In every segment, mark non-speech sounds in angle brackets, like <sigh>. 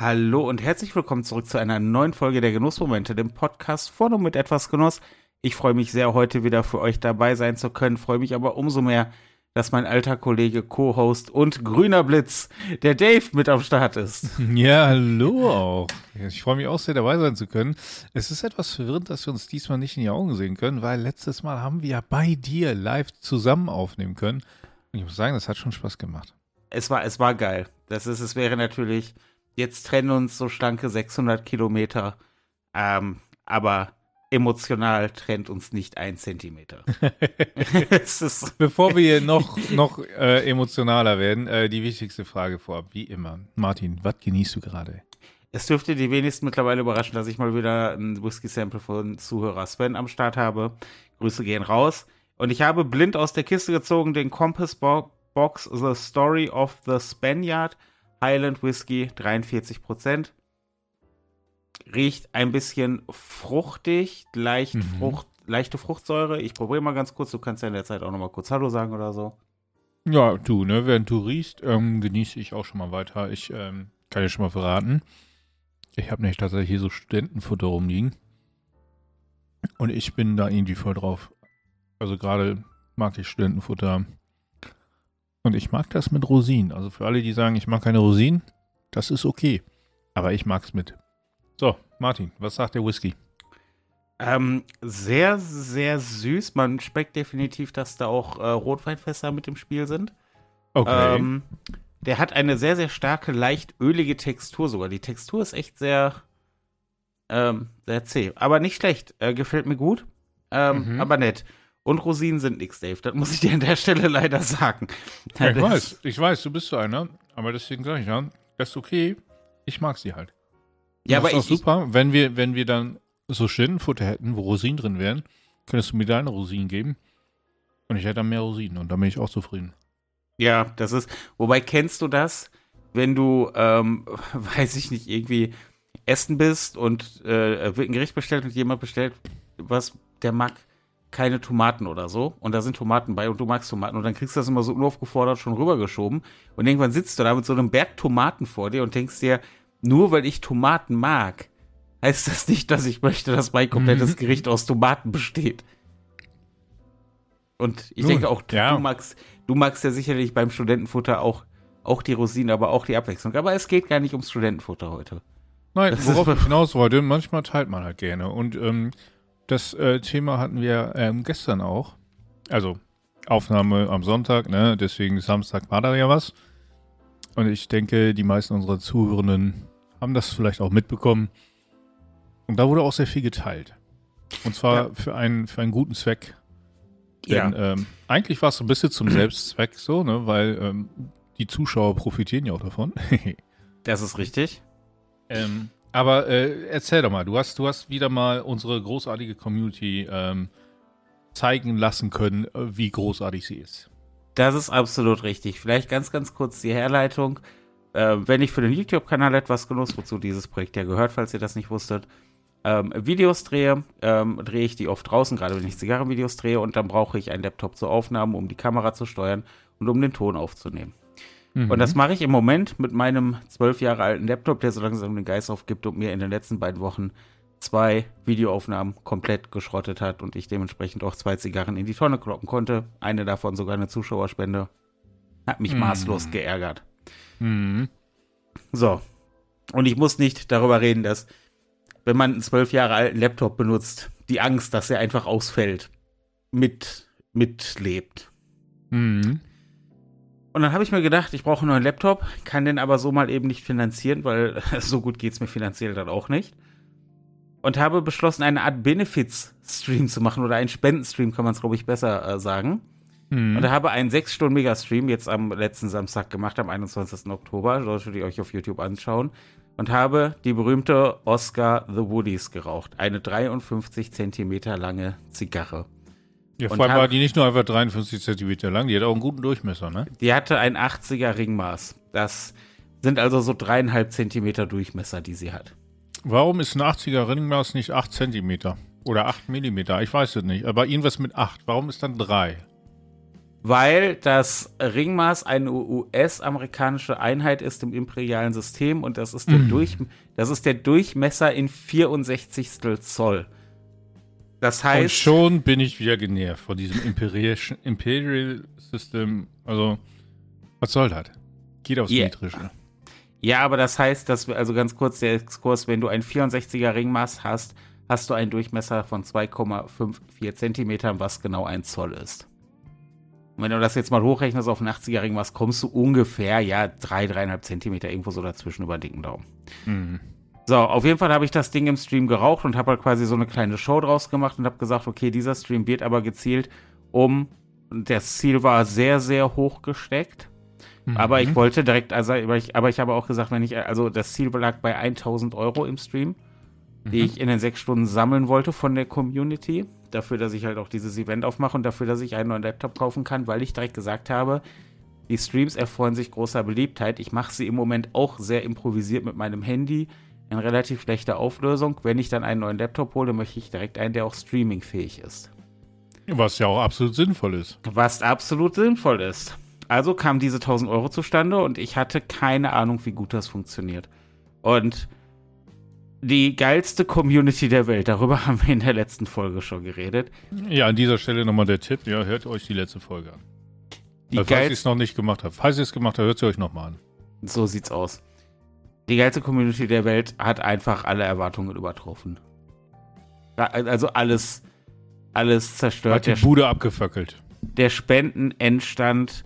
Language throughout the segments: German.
Hallo und herzlich willkommen zurück zu einer neuen Folge der Genussmomente, dem Podcast von und mit etwas Genuss. Ich freue mich sehr, heute wieder für euch dabei sein zu können, freue mich aber umso mehr, dass mein alter Kollege, Co-Host und grüner Blitz, der Dave, mit am Start ist. <laughs> Ja, hallo auch. Ich freue mich auch sehr, dabei sein zu können. Es ist etwas verwirrend, dass wir uns diesmal nicht in die Augen sehen können, weil letztes Mal haben wir ja bei dir live zusammen aufnehmen können. Und ich muss sagen, das hat schon Spaß gemacht. Es war, es war geil. Das ist, es wäre natürlich Jetzt trennen uns so schlanke 600 Kilometer. Ähm, aber emotional trennt uns nicht ein Zentimeter. <laughs> Bevor wir noch, noch äh, emotionaler werden, äh, die wichtigste Frage vorab, wie immer. Martin, was genießt du gerade? Es dürfte die wenigsten mittlerweile überraschen, dass ich mal wieder ein Whisky-Sample von Zuhörer Sven am Start habe. Grüße gehen raus. Und ich habe blind aus der Kiste gezogen den Compass Box The Story of the Spaniard Highland Whisky, 43 Prozent. Riecht ein bisschen fruchtig, leicht mhm. Frucht, leichte Fruchtsäure. Ich probiere mal ganz kurz. Du kannst ja in der Zeit auch noch mal kurz Hallo sagen oder so. Ja, du, ne, während du riechst, ähm, genieße ich auch schon mal weiter. Ich ähm, kann dir schon mal verraten. Ich habe nämlich tatsächlich hier so Studentenfutter rumliegen. Und ich bin da irgendwie voll drauf. Also gerade mag ich Studentenfutter. Und ich mag das mit Rosinen. Also für alle, die sagen, ich mag keine Rosinen, das ist okay. Aber ich mag es mit. So, Martin, was sagt der Whisky? Ähm, sehr, sehr süß. Man schmeckt definitiv, dass da auch äh, Rotweinfässer mit im Spiel sind. Okay. Ähm, der hat eine sehr, sehr starke, leicht ölige Textur sogar. Die Textur ist echt sehr, ähm, sehr zäh. Aber nicht schlecht. Äh, gefällt mir gut. Ähm, mhm. Aber nett. Und Rosinen sind nix, Dave. Das muss ich dir an der Stelle leider sagen. Ja, ich weiß, ich weiß, du bist so einer. Aber deswegen sage ich ja, das ist okay. Ich mag sie halt. Ja, aber ist ich, super, wenn wir, wenn wir dann so Schindenfutter hätten, wo Rosinen drin wären, könntest du mir deine Rosinen geben. Und ich hätte dann mehr Rosinen und dann bin ich auch zufrieden. Ja, das ist. Wobei kennst du das, wenn du, ähm, <laughs> weiß ich nicht, irgendwie essen bist und äh, wird ein Gericht bestellt und jemand bestellt was, der mag keine Tomaten oder so und da sind Tomaten bei und du magst Tomaten und dann kriegst du das immer so unaufgefordert schon rübergeschoben und irgendwann sitzt du da mit so einem Berg Tomaten vor dir und denkst dir, nur weil ich Tomaten mag, heißt das nicht, dass ich möchte, dass mein komplettes mhm. Gericht aus Tomaten besteht. Und ich Nun, denke auch, ja. du magst, du magst ja sicherlich beim Studentenfutter auch, auch die Rosinen, aber auch die Abwechslung. Aber es geht gar nicht ums Studentenfutter heute. Nein, das worauf ich <laughs> hinaus wollte, manchmal teilt man halt gerne. Und ähm, das äh, Thema hatten wir ähm, gestern auch. Also Aufnahme am Sonntag, ne? Deswegen Samstag war da ja was. Und ich denke, die meisten unserer Zuhörenden haben das vielleicht auch mitbekommen. Und da wurde auch sehr viel geteilt. Und zwar ja. für, einen, für einen guten Zweck. Denn ja. ähm, eigentlich war es so ein bisschen zum Selbstzweck so, ne? Weil ähm, die Zuschauer profitieren ja auch davon. <laughs> das ist richtig. Ähm, aber äh, erzähl doch mal, du hast, du hast wieder mal unsere großartige Community ähm, zeigen lassen können, äh, wie großartig sie ist. Das ist absolut richtig. Vielleicht ganz, ganz kurz die Herleitung. Äh, wenn ich für den YouTube-Kanal etwas genutzt, wozu dieses Projekt ja gehört, falls ihr das nicht wusstet, ähm, Videos drehe, ähm, drehe ich die oft draußen, gerade wenn ich Zigarrenvideos drehe, und dann brauche ich einen Laptop zur Aufnahme, um die Kamera zu steuern und um den Ton aufzunehmen. Mhm. Und das mache ich im Moment mit meinem zwölf Jahre alten Laptop, der so langsam den Geist aufgibt und mir in den letzten beiden Wochen zwei Videoaufnahmen komplett geschrottet hat und ich dementsprechend auch zwei Zigarren in die Tonne kloppen konnte. Eine davon sogar eine Zuschauerspende. Hat mich mhm. maßlos geärgert. Mhm. So. Und ich muss nicht darüber reden, dass, wenn man einen zwölf Jahre alten Laptop benutzt, die Angst, dass er einfach ausfällt, mit, mitlebt. Mhm. Und dann habe ich mir gedacht, ich brauche einen neuen Laptop, kann den aber so mal eben nicht finanzieren, weil <laughs> so gut geht es mir finanziell dann auch nicht. Und habe beschlossen, eine Art Benefits-Stream zu machen oder einen Spendenstream, kann man es, glaube ich, besser äh, sagen. Mhm. Und habe einen 6-Stunden-Mega-Stream jetzt am letzten Samstag gemacht, am 21. Oktober. Solltet ihr euch auf YouTube anschauen. Und habe die berühmte Oscar The Woodies geraucht. Eine 53 Zentimeter lange Zigarre. Ja, vor allem war die nicht nur einfach 53 Zentimeter lang, die hat auch einen guten Durchmesser, ne? Die hatte ein 80er Ringmaß. Das sind also so dreieinhalb Zentimeter Durchmesser, die sie hat. Warum ist ein 80er Ringmaß nicht 8 Zentimeter? Oder 8 Millimeter? Ich weiß es nicht. Aber irgendwas mit 8. Warum ist dann 3? weil das Ringmaß eine US-amerikanische Einheit ist im imperialen System und das ist, der, Mhm. Durch, das ist der Durchmesser in 64 Zoll. Das Und heißt, schon bin ich wieder genervt von diesem Imperial, System. Also, was soll das? Geht aufs Yeah. Metrische. ja, aber das heißt, dass wir, also ganz kurz der Exkurs, wenn du ein 64er Ringmaß hast, hast du einen Durchmesser von 2,54 Zentimetern, was genau ein Zoll ist. Und wenn du das jetzt mal hochrechnest auf einen 80er Ringmaß, kommst du ungefähr, ja, 3, 3,5 Zentimeter irgendwo so dazwischen über den dicken Daumen. Mhm. So, auf jeden Fall habe ich das Ding im Stream geraucht und habe halt quasi so eine kleine Show draus gemacht und habe gesagt, okay, dieser Stream wird aber gezielt um, das Ziel war sehr, sehr hoch gesteckt, aber ich Mhm. wollte direkt, also, aber ich, aber ich habe auch gesagt, wenn ich, also das Ziel lag bei 1000 Euro im Stream, die Mhm. ich in den sechs Stunden sammeln wollte von der Community, dafür, dass ich halt auch dieses Event aufmache und dafür, dass ich einen neuen Laptop kaufen kann, weil ich direkt gesagt habe, die Streams erfreuen sich großer Beliebtheit. Ich mache sie im Moment auch sehr improvisiert mit meinem Handy in relativ schlechter Auflösung. Wenn ich dann einen neuen Laptop hole, möchte ich direkt einen, der auch streamingfähig ist. Was ja auch absolut sinnvoll ist. Was absolut sinnvoll ist. Also kamen diese 1000 Euro zustande und ich hatte keine Ahnung, wie gut das funktioniert. Und die geilste Community der Welt, darüber <laughs> haben wir in der letzten Folge schon geredet. Ja, an dieser Stelle nochmal der Tipp. Ja, hört euch die letzte Folge an. Die Also, falls ihr es noch nicht gemacht habt. Falls ihr es gemacht habt, hört sie euch nochmal an. so sieht's aus. Die geilste Community der Welt hat einfach alle Erwartungen übertroffen. Also alles, alles zerstört. Hat die Der, Bude abgefackelt. der Spendenendstand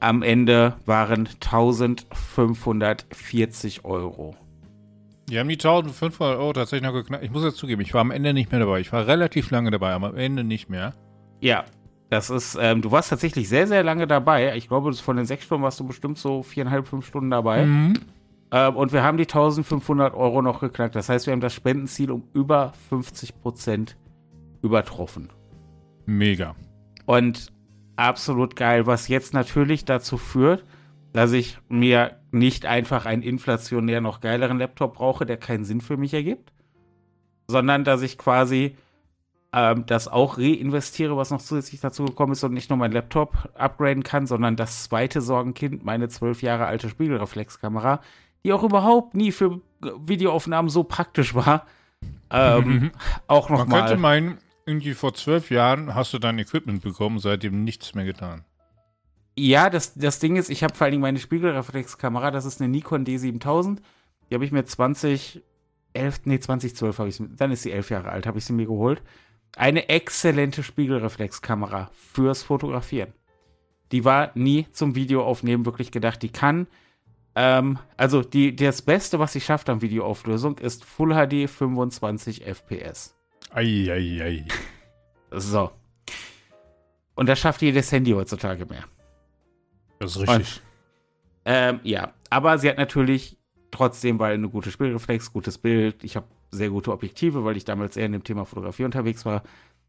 am Ende waren 1540 Euro. Die haben die 1500 Euro tatsächlich noch geknackt. Ich muss jetzt zugeben, ich war am Ende nicht mehr dabei. Ich war relativ lange dabei, aber am Ende nicht mehr. Ja, das ist, ähm, du warst tatsächlich sehr, sehr lange dabei. Ich glaube, von den sechs Stunden warst du bestimmt so viereinhalb, fünf Stunden dabei. Mhm. Ähm, und wir haben die 1500 Euro noch geknackt. Das heißt, wir haben das Spendenziel um über 50 Prozent übertroffen. Mega. Und absolut geil, was jetzt natürlich dazu führt, dass ich mir nicht einfach einen inflationär noch geileren Laptop brauche, der keinen Sinn für mich ergibt, sondern dass ich quasi ähm, das auch reinvestiere, was noch zusätzlich dazu gekommen ist und nicht nur mein Laptop upgraden kann, sondern das zweite Sorgenkind, meine zwölf Jahre alte Spiegelreflexkamera, die auch überhaupt nie für Videoaufnahmen so praktisch war, ähm, auch Man könnte nochmal. meinen, irgendwie vor zwölf Jahren hast du dein Equipment bekommen, seitdem nichts mehr getan. Ja, das, das Ding ist, ich habe vor allen Dingen meine Spiegelreflexkamera, das ist eine Nikon D7000. Die habe ich mir 2011, nee, 2012 habe ich sie, dann ist sie elf Jahre alt, habe ich sie mir geholt. Eine exzellente Spiegelreflexkamera fürs Fotografieren. Die war nie zum Videoaufnehmen wirklich gedacht. Die kann, ähm, also die, das Beste, was sie schafft an Videoauflösung, ist Full HD 25 FPS. Eieiei. So. Und das schafft jedes Handy heutzutage mehr. Das ist richtig. Ähm, ja, aber sie hat natürlich trotzdem, weil eine gute Spielreflex, gutes Bild, ich habe sehr gute Objektive, weil ich damals eher in dem Thema Fotografie unterwegs war.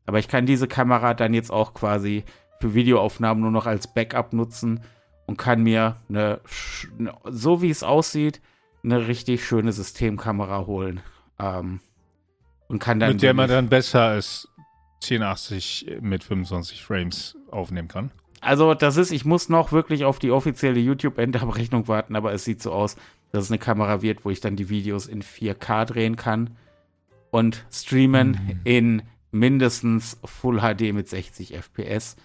Aber ich kann diese Kamera dann jetzt auch quasi für Videoaufnahmen nur noch als Backup nutzen und kann mir eine, eine so wie es aussieht, eine richtig schöne Systemkamera holen. Ähm, und kann dann. Mit der man dann besser als 1080 mit 25 Frames aufnehmen kann. Also, das ist, ich muss noch wirklich auf die offizielle YouTube-Endabrechnung warten, aber es sieht so aus, dass es eine Kamera wird, wo ich dann die Videos in 4K drehen kann und streamen Mhm. in mindestens Full HD mit 60 FPS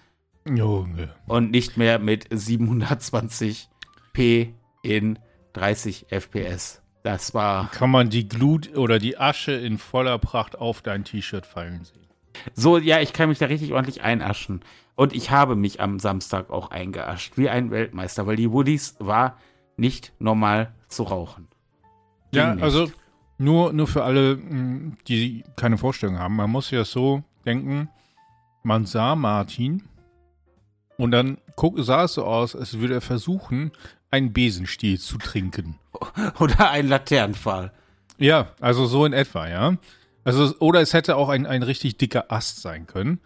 Junge. und nicht mehr mit 720p in 30 FPS. Das war Kann man die Glut oder die Asche in voller Pracht auf dein T-Shirt fallen sehen. so, ja, ich kann mich da richtig ordentlich einaschen. Und ich habe mich am Samstag auch eingeascht, wie ein Weltmeister, weil die Woodies war nicht normal zu rauchen. Ging Ja, nicht. also nur, nur für alle, mh, die keine Vorstellung haben. Man muss ja so denken, man sah Martin und dann sah es so aus, als würde er versuchen, einen Besenstiel zu trinken. <laughs> Oder ein Laternenpfahl. Ja, also so in etwa, ja. Also, oder es hätte auch ein, ein richtig dicker Ast sein können.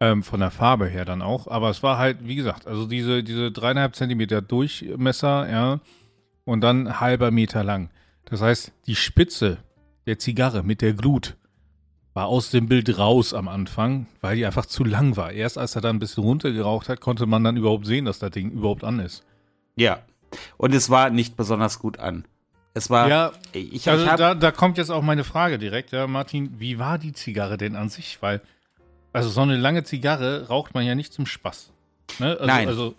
Ähm, von der Farbe her dann auch. Aber es war halt, wie gesagt, also diese, diese dreieinhalb Zentimeter Durchmesser, ja, und dann halber Meter lang. Das heißt, die Spitze der Zigarre mit der Glut war aus dem Bild raus am Anfang, weil die einfach zu lang war. Erst als er dann ein bisschen runtergeraucht hat, konnte man dann überhaupt sehen, dass das Ding überhaupt an ist. Ja. Und es war nicht besonders gut an. Es war. Ja, ich, also ich hab, da, da kommt jetzt auch meine Frage direkt, ja, Martin, wie war die Zigarre denn an sich? Weil, also so eine lange Zigarre raucht man ja nicht zum Spaß. Ne? Also, Nein. Also,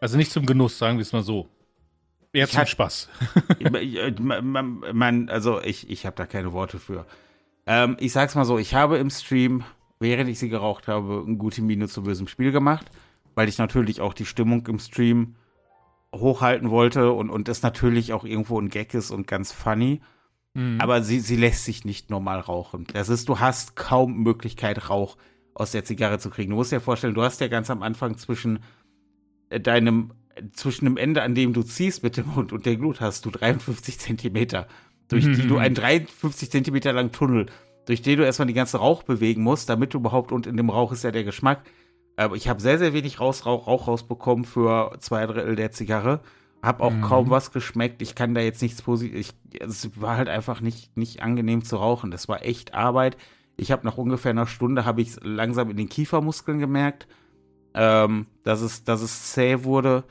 also nicht zum Genuss, sagen wir es mal so. Eher zum hat- Spaß. <laughs> man, man, also ich, ich habe da keine Worte für. Ähm, ich sag's mal so, ich habe im Stream, während ich sie geraucht habe, eine gute Miene zu bösem Spiel gemacht, weil ich natürlich auch die Stimmung im Stream hochhalten wollte und, und es natürlich auch irgendwo ein Gag ist und ganz funny. Mhm. Aber sie, sie lässt sich nicht normal rauchen. Das ist, du hast kaum Möglichkeit, Rauch aus der Zigarre zu kriegen. Du musst dir vorstellen, du hast ja ganz am Anfang zwischen äh, deinem, zwischen dem Ende, an dem du ziehst mit dem Mund und der Glut, hast du 53 Zentimeter, durch die du <laughs> einen 53 Zentimeter langen Tunnel, durch den du erstmal die ganze Rauch bewegen musst, damit du überhaupt, und in dem Rauch ist ja der Geschmack. Aber ich habe sehr, sehr wenig Raus, Rauch, Rauch rausbekommen für zwei Drittel der Zigarre. Hab auch Mhm. kaum was geschmeckt. Ich kann da jetzt nichts positiv. Es war halt einfach nicht, nicht angenehm zu rauchen. Das war echt Arbeit. Ich habe nach ungefähr einer Stunde habe ich langsam in den Kiefermuskeln gemerkt, ähm, dass es, dass es zäh wurde.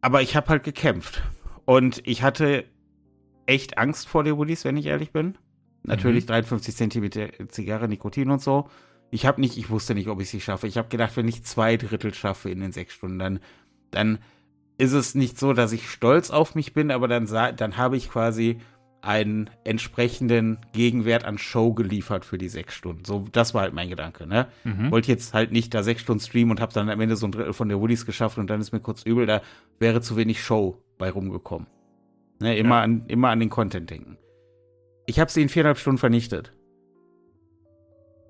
Aber ich habe halt gekämpft und ich hatte echt Angst vor den Woodies, wenn ich ehrlich bin. Natürlich 53 Zentimeter Zigarre, Nikotin und so. Ich habe nicht, ich wusste nicht, ob ich sie schaffe. Ich habe gedacht, wenn ich zwei Drittel schaffe in den sechs Stunden, dann, dann ist es nicht so, dass ich stolz auf mich bin, aber dann, dann habe ich quasi einen entsprechenden Gegenwert an Show geliefert für die sechs Stunden. So, das war halt mein Gedanke, ne? Mhm. Wollte jetzt halt nicht da sechs Stunden streamen und habe dann am Ende so ein Drittel von der Woodies geschafft und dann ist mir kurz übel, da wäre zu wenig Show bei rumgekommen. Ne, immer, Ja. an, immer an den Content denken. Ich habe sie in viereinhalb Stunden vernichtet.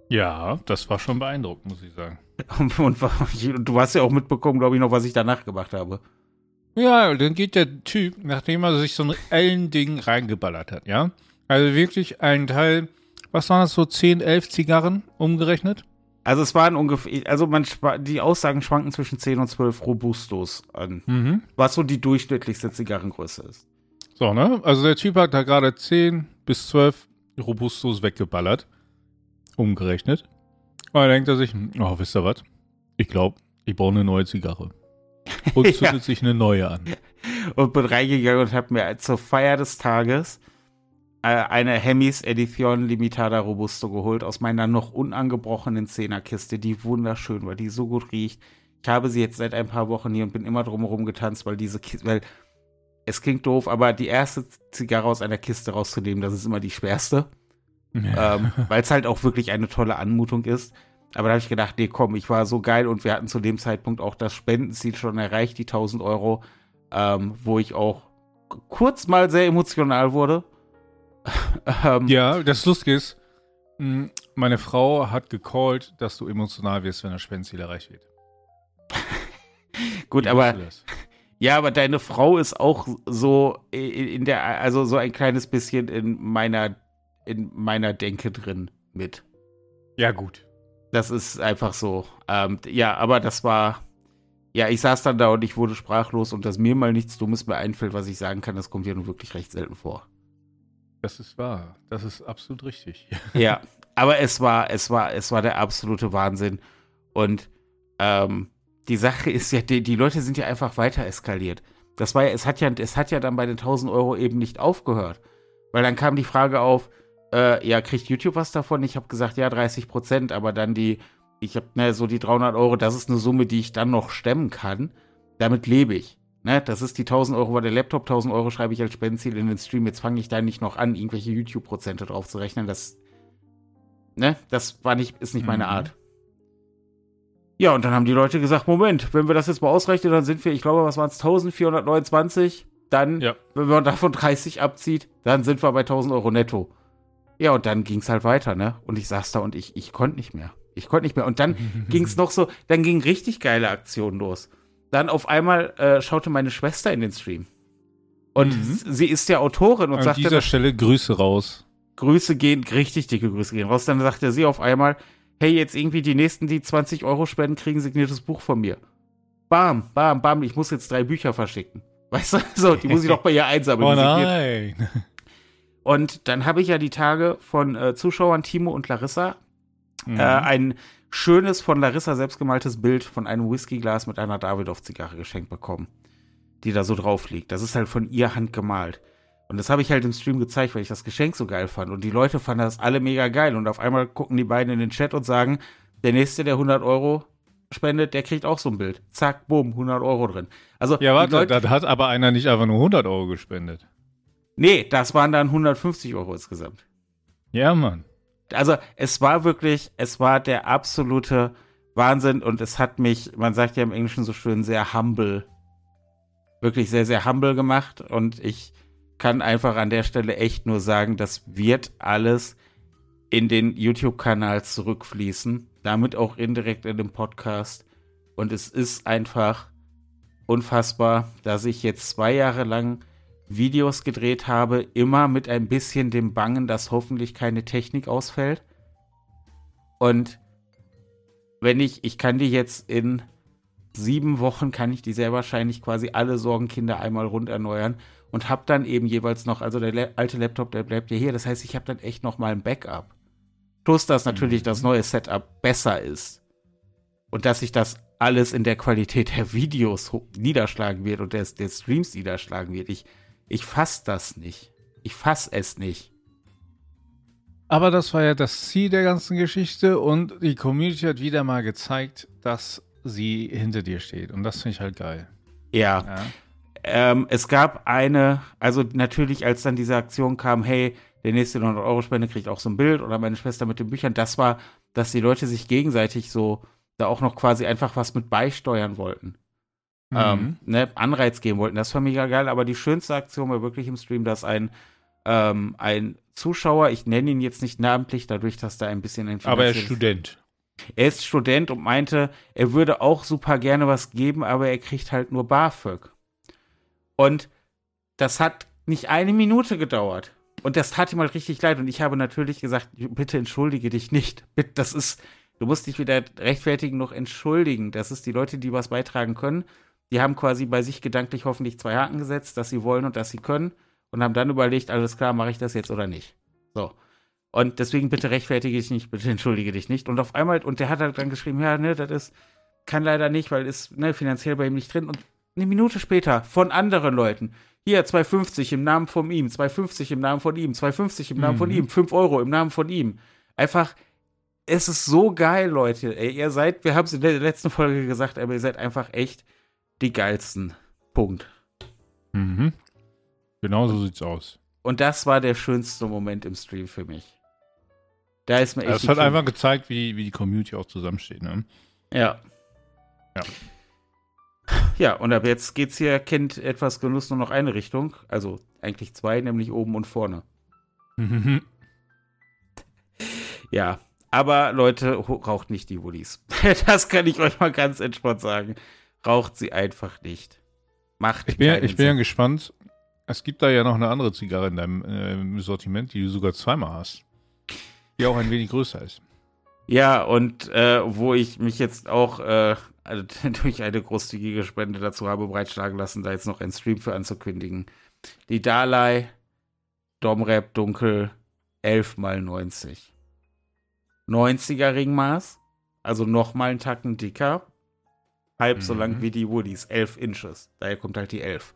Ja, das war schon beeindruckend, muss ich sagen. <laughs> Und, und du hast ja auch mitbekommen, glaube ich, noch, was ich danach gemacht habe. Ja, dann geht der Typ, nachdem er sich so ein Ellending reingeballert hat, ja? Also wirklich ein Teil, was waren das so, 10, 11 Zigarren umgerechnet? Also es waren ungefähr, also man die Aussagen schwanken zwischen 10 und 12 Robustos an, Mhm. was so die durchschnittlichste Zigarrengröße ist. So, ne? Also der Typ hat da gerade 10 bis 12 Robustos weggeballert. Umgerechnet. Und dann denkt er sich, oh, wisst ihr was? Ich glaube, ich brauche eine neue Zigarre. <laughs> Und Ja. zündet sich eine neue an. Und bin reingegangen und habe mir zur Feier des Tages äh, eine Hemis Edition Limitada Robusto geholt aus meiner noch unangebrochenen Zehnerkiste, die wunderschön war, die so gut riecht. Ich habe sie jetzt seit ein paar Wochen hier und bin immer drumherum getanzt, weil diese Kiste, weil es klingt doof, aber die erste Zigarre aus einer Kiste rauszunehmen, das ist immer die schwerste. ähm, <laughs> weil es halt auch wirklich eine tolle Anmutung ist. Aber da habe ich gedacht, nee, komm, ich war so geil und wir hatten zu dem Zeitpunkt auch das Spendenziel schon erreicht, die 1000 Euro, ähm, wo ich auch kurz mal sehr emotional wurde. <laughs> ähm, Ja, das Lustige ist, mh, meine Frau hat gecallt, dass du emotional wirst, wenn das Spendenziel erreicht wird. <laughs> gut, aber? Ja, aber deine Frau ist auch so in, der, also so ein kleines bisschen in meiner, in meiner Denke drin mit. Ja, gut. Das ist einfach so. Ähm, ja, aber das war. Ja, ich saß dann da und ich wurde sprachlos und dass mir mal nichts Dummes mehr einfällt, was ich sagen kann, das kommt ja nun wirklich recht selten vor. Das ist wahr. Das ist absolut richtig. <laughs> Ja, aber es war, es war, es war der absolute Wahnsinn. Und ähm, die Sache ist ja, die, die Leute sind ja einfach weiter eskaliert. Das war ja, es hat ja, es hat ja dann bei den 1000 Euro eben nicht aufgehört. Weil dann kam die Frage auf, äh, ja, kriegt YouTube was davon? Ich habe gesagt, ja, 30 Prozent, aber dann die, ich habe, ne, so die 300 Euro, das ist eine Summe, die ich dann noch stemmen kann. Damit lebe ich. Ne, das ist die 1000 Euro war der Laptop, 1000 Euro schreibe ich als Spendenziel in den Stream. Jetzt fange ich da nicht noch an, irgendwelche YouTube-Prozente drauf zu rechnen. Das, ne, das war nicht, ist nicht meine Mhm. Art. Ja, und dann haben die Leute gesagt, Moment, wenn wir das jetzt mal ausrechnen, dann sind wir, ich glaube, was waren es, 1429, dann, Ja. wenn man davon 30 abzieht, dann sind wir bei 1000 Euro netto. Ja, und dann ging es halt weiter, ne? Und ich saß da und ich, ich konnte nicht mehr. Ich konnte nicht mehr. Und dann <laughs> ging es noch so, dann ging richtig geile Aktionen los. Dann auf einmal äh, schaute meine Schwester in den Stream. Und Mhm. sie ist ja Autorin und An sagte, dieser Stelle Grüße raus. Grüße gehen, richtig dicke Grüße gehen raus. Dann sagte sie auf einmal, hey, jetzt irgendwie die nächsten, die 20 Euro spenden, kriegen ein signiertes Buch von mir. Bam, bam, bam, ich muss jetzt drei Bücher verschicken. <laughs> Weißt du, so, die muss ich doch bei ihr einsammeln. Oh nein. <laughs> Und dann habe ich ja die Tage von äh, Zuschauern Timo und Larissa Mhm. äh, ein schönes von Larissa selbstgemaltes Bild von einem Whiskyglas mit einer Davidoff-Zigarre geschenkt bekommen, die da so drauf liegt. Das ist halt von ihr handgemalt. Und das habe ich halt im Stream gezeigt, weil ich das Geschenk so geil fand. Und die Leute fanden das alle mega geil. Und auf einmal gucken die beiden in den Chat und sagen, der Nächste, der 100 Euro spendet, der kriegt auch so ein Bild. Zack, boom, 100 Euro drin. Also, ja, warte, da hat aber einer nicht einfach nur 100 Euro gespendet. nee, das waren dann 150 Euro insgesamt. Ja, Mann. also es war wirklich, es war der absolute Wahnsinn und es hat mich, man sagt ja im Englischen so schön, sehr humble, wirklich sehr, sehr humble gemacht und ich kann einfach an der Stelle echt nur sagen, das wird alles in den YouTube-Kanal zurückfließen, damit auch indirekt in den Podcast und es ist einfach unfassbar, dass ich jetzt zwei Jahre lang Videos gedreht habe, immer mit ein bisschen dem Bangen, dass hoffentlich keine Technik ausfällt. Und wenn ich, ich kann die jetzt in sieben Wochen, kann ich die sehr wahrscheinlich quasi alle Sorgenkinder einmal rund erneuern und habe dann eben jeweils noch, also der La alte Laptop, der bleibt ja hier, das heißt, ich habe dann echt noch mal ein Backup. Plus, dass natürlich das neue Setup besser ist und dass sich das alles in der Qualität der Videos niederschlagen wird und des, des Streams niederschlagen wird. Ich, ich fass das nicht. Ich fass es nicht. Aber das war ja das Ziel der ganzen Geschichte und die Community hat wieder mal gezeigt, dass sie hinter dir steht. Und das finde ich halt geil. Ja. Ja. Ähm, es gab eine, also natürlich, als dann diese Aktion kam, hey, der nächste 900-Euro-Spende kriegt auch so ein Bild oder meine Schwester mit den Büchern, das war, dass die Leute sich gegenseitig so da auch noch quasi einfach was mit beisteuern wollten. Mhm. ähm, ne, Anreiz geben wollten. Das war mega geil, aber die schönste Aktion war wirklich im Stream, dass ein, ähm, ein Zuschauer, ich nenne ihn jetzt nicht namentlich, dadurch, dass da ein bisschen ein Aber er ist Student. Er ist Student und meinte, er würde auch super gerne was geben, aber er kriegt halt nur BAföG. Und das hat nicht eine Minute gedauert. Und das tat ihm halt richtig leid. Und ich habe natürlich gesagt, bitte entschuldige dich nicht. Das ist, du musst dich weder rechtfertigen noch entschuldigen. Das ist die Leute, die was beitragen können. Die haben quasi bei sich gedanklich hoffentlich zwei Haken gesetzt, dass sie wollen und dass sie können. Und haben dann überlegt, alles klar, mache ich das jetzt oder nicht. So. Und deswegen bitte rechtfertige dich nicht, bitte entschuldige dich nicht. Und auf einmal, und der hat halt dann geschrieben, ja, ne, das ist, kann leider nicht, weil ist ne, finanziell bei ihm nicht drin. Und eine Minute später von anderen Leuten, hier 2,50 im Namen von ihm, 2,50 im Namen von ihm, 2,50 im Namen von Mhm. ihm, 5 Euro im Namen von ihm. Einfach, es ist so geil, Leute. Ey, ihr seid, wir haben es in der letzten Folge gesagt, aber ihr seid einfach echt die geilsten. Punkt. Mhm. Genau so sieht's aus. Und das war der schönste Moment im Stream für mich. Da ist mir echt. Das hat einfach gezeigt, wie, wie die Community auch zusammensteht. Ne? Ja. Ja. Ja, und ab jetzt geht's hier, kennt etwas Genuss nur noch eine Richtung. Also eigentlich zwei, nämlich oben und vorne. Mhm. <laughs> Ja. Aber Leute, raucht nicht die Woodies. <laughs> das kann ich euch mal ganz entspannt sagen. Raucht sie einfach nicht. Macht Ich bin, ja, ich bin ja gespannt. Es gibt da ja noch eine andere Zigarre in deinem äh, Sortiment, die du sogar zweimal hast. Die auch ein wenig größer ist. Ja, und äh, wo ich mich jetzt auch äh, also, <laughs> durch eine großzügige Spende dazu habe breitschlagen lassen, da jetzt noch einen Stream für anzukündigen. Die Dalai Domrep Dunkel 11 mal 90. 90er Ringmaß, also nochmal einen Tacken dicker. Halb so Mhm. lang wie die Woodies, 11 Inches. Daher kommt halt die 11.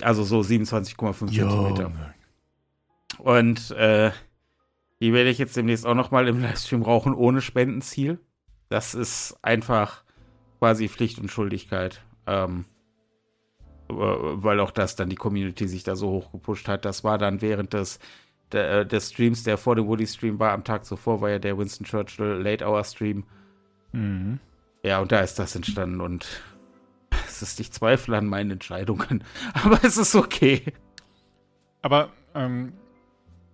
Also so 27,5 Zentimeter. Und äh, die werde ich jetzt demnächst auch noch mal im Livestream rauchen ohne Spendenziel. Das ist einfach quasi Pflicht und Schuldigkeit. Ähm, äh, weil auch das dann die Community sich da so hoch gepusht hat. Das war dann während des, der, äh, des Streams, der vor dem Woody-Stream war, am Tag zuvor, war ja der Winston Churchill Late Hour Stream. Mhm. Ja, und da ist das entstanden und <laughs> es ist, ich zweifle an meinen Entscheidungen. <laughs> Aber es ist okay. Aber ähm,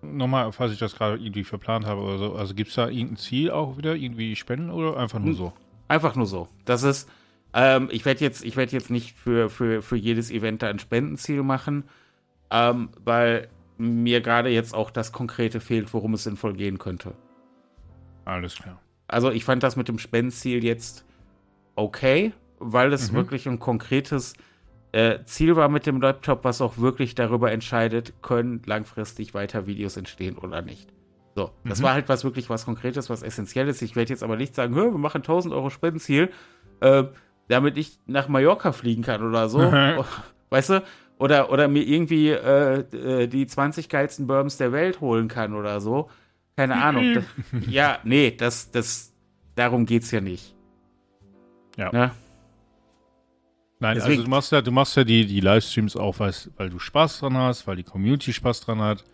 nochmal, falls ich das gerade irgendwie verplant habe oder so, also gibt es da irgendein Ziel auch wieder, irgendwie Spenden oder einfach nur so? Einfach nur so. Das ist, ähm, ich werde jetzt, ich werde jetzt nicht für, für, für jedes Event da ein Spendenziel machen, ähm, weil mir gerade jetzt auch das Konkrete fehlt, worum es sinnvoll gehen könnte. Alles klar. Also ich fand das mit dem Spendenziel jetzt okay, weil es Mhm. wirklich ein konkretes äh, Ziel war mit dem Laptop, was auch wirklich darüber entscheidet, können langfristig weiter Videos entstehen oder nicht. So, das mhm. war halt was wirklich was Konkretes, was Essentielles. Ich werde jetzt aber nicht sagen, wir machen 1000 Euro Spendenziel, äh, damit ich nach Mallorca fliegen kann oder so. <laughs> weißt du? Oder, oder mir irgendwie äh, äh die 20 geilsten Bourbons der Welt holen kann oder so. Keine <laughs> Ahnung. Das, ja, nee, das, das, darum geht's ja nicht. Ja. Ne? Nein, Deswegen, also du machst ja, du machst ja die, die Livestreams auch, weil, weil du Spaß dran hast, weil die Community Spaß dran hat.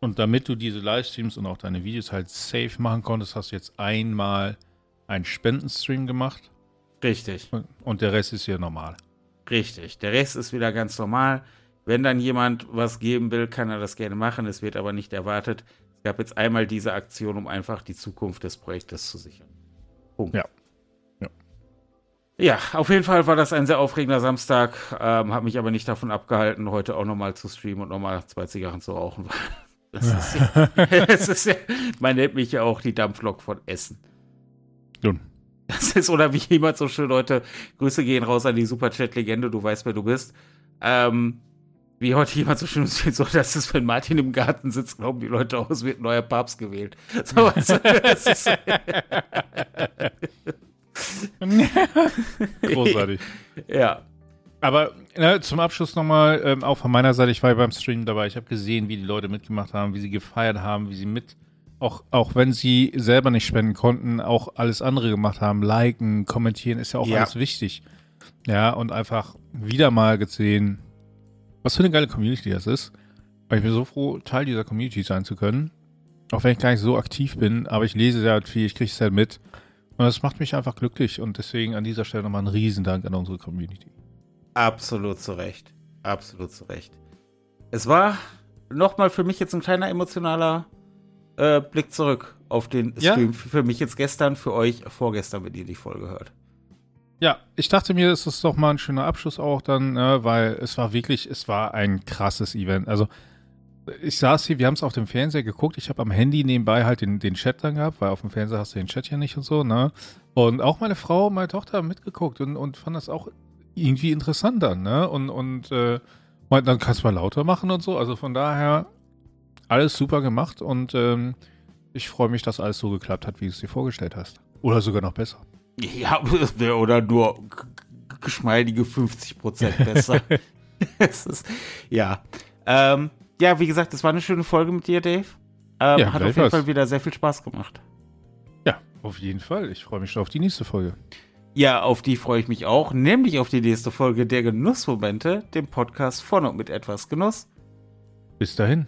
Und damit du diese Livestreams und auch deine Videos halt safe machen konntest, hast du jetzt einmal einen Spendenstream gemacht. Richtig. Und der Rest ist hier normal. Richtig. Der Rest ist wieder ganz normal. Wenn dann jemand was geben will, kann er das gerne machen. Es wird aber nicht erwartet. Es gab jetzt einmal diese Aktion, um einfach die Zukunft des Projektes zu sichern. Punkt. Ja. Ja, auf jeden Fall war das ein sehr aufregender Samstag. Ähm, hat mich aber nicht davon abgehalten, heute auch nochmal zu streamen und nochmal zwei Zigarren zu rauchen. <laughs> Das ist, ja, <laughs> das ist ja, man nennt mich ja auch die Dampflok von Essen. Nun. Das ist, oder wie jemand so schön, Leute, Grüße gehen raus an die Superchat-Legende, du weißt, wer du bist. Ähm, wie heute jemand so schön <laughs> so, dass es, wenn Martin im Garten sitzt, glauben die Leute auch, es wird ein neuer Papst gewählt. So, also, das ist, <laughs> Großartig. ja. Aber ne, zum Abschluss nochmal, ähm, auch von meiner Seite, ich war ja beim Stream dabei, ich habe gesehen, wie die Leute mitgemacht haben, wie sie gefeiert haben, wie sie mit, auch, auch wenn sie selber nicht spenden konnten, auch alles andere gemacht haben, liken, kommentieren, ist ja auch ja. alles wichtig. Ja, und einfach wieder mal gesehen, was für eine geile Community das ist. Weil ich bin so froh, Teil dieser Community sein zu können. Auch wenn ich gar nicht so aktiv bin, aber ich lese sehr viel, ich kriege es halt mit. Und das macht mich einfach glücklich und deswegen an dieser Stelle nochmal ein Riesendank an unsere Community. Absolut zu Recht. Absolut zu Recht. Es war nochmal für mich jetzt ein kleiner emotionaler äh, Blick zurück auf den Stream. Ja? Für mich jetzt gestern, für euch vorgestern, wenn ihr die Folge hört. Ja, ich dachte mir, es ist doch mal ein schöner Abschluss auch dann, äh, weil es war wirklich, es war ein krasses Event. Also ich saß hier, wir haben es auf dem Fernseher geguckt. Ich habe am Handy nebenbei halt den, den Chat dann gehabt, weil auf dem Fernseher hast du den Chat ja nicht und so, ne? Und auch meine Frau, meine Tochter haben mitgeguckt und, und fand das auch irgendwie interessant dann, ne? Und, und äh, dann kannst du mal lauter machen und so. Also von daher alles super gemacht und ähm, ich freue mich, dass alles so geklappt hat, wie du es dir vorgestellt hast. Oder sogar noch besser. Ja, oder nur geschmeidige 50 Prozent besser. <laughs> <laughs> es ist, ja. Ähm, ja, wie gesagt, es war eine schöne Folge mit dir, Dave. Ähm, ja, hat auf jeden was. Fall wieder sehr viel Spaß gemacht. Ja, auf jeden Fall. Ich freue mich schon auf die nächste Folge. Ja, auf die freue ich mich auch, nämlich auf die nächste Folge der Genussmomente, dem Podcast von und mit etwas Genuss. Bis dahin.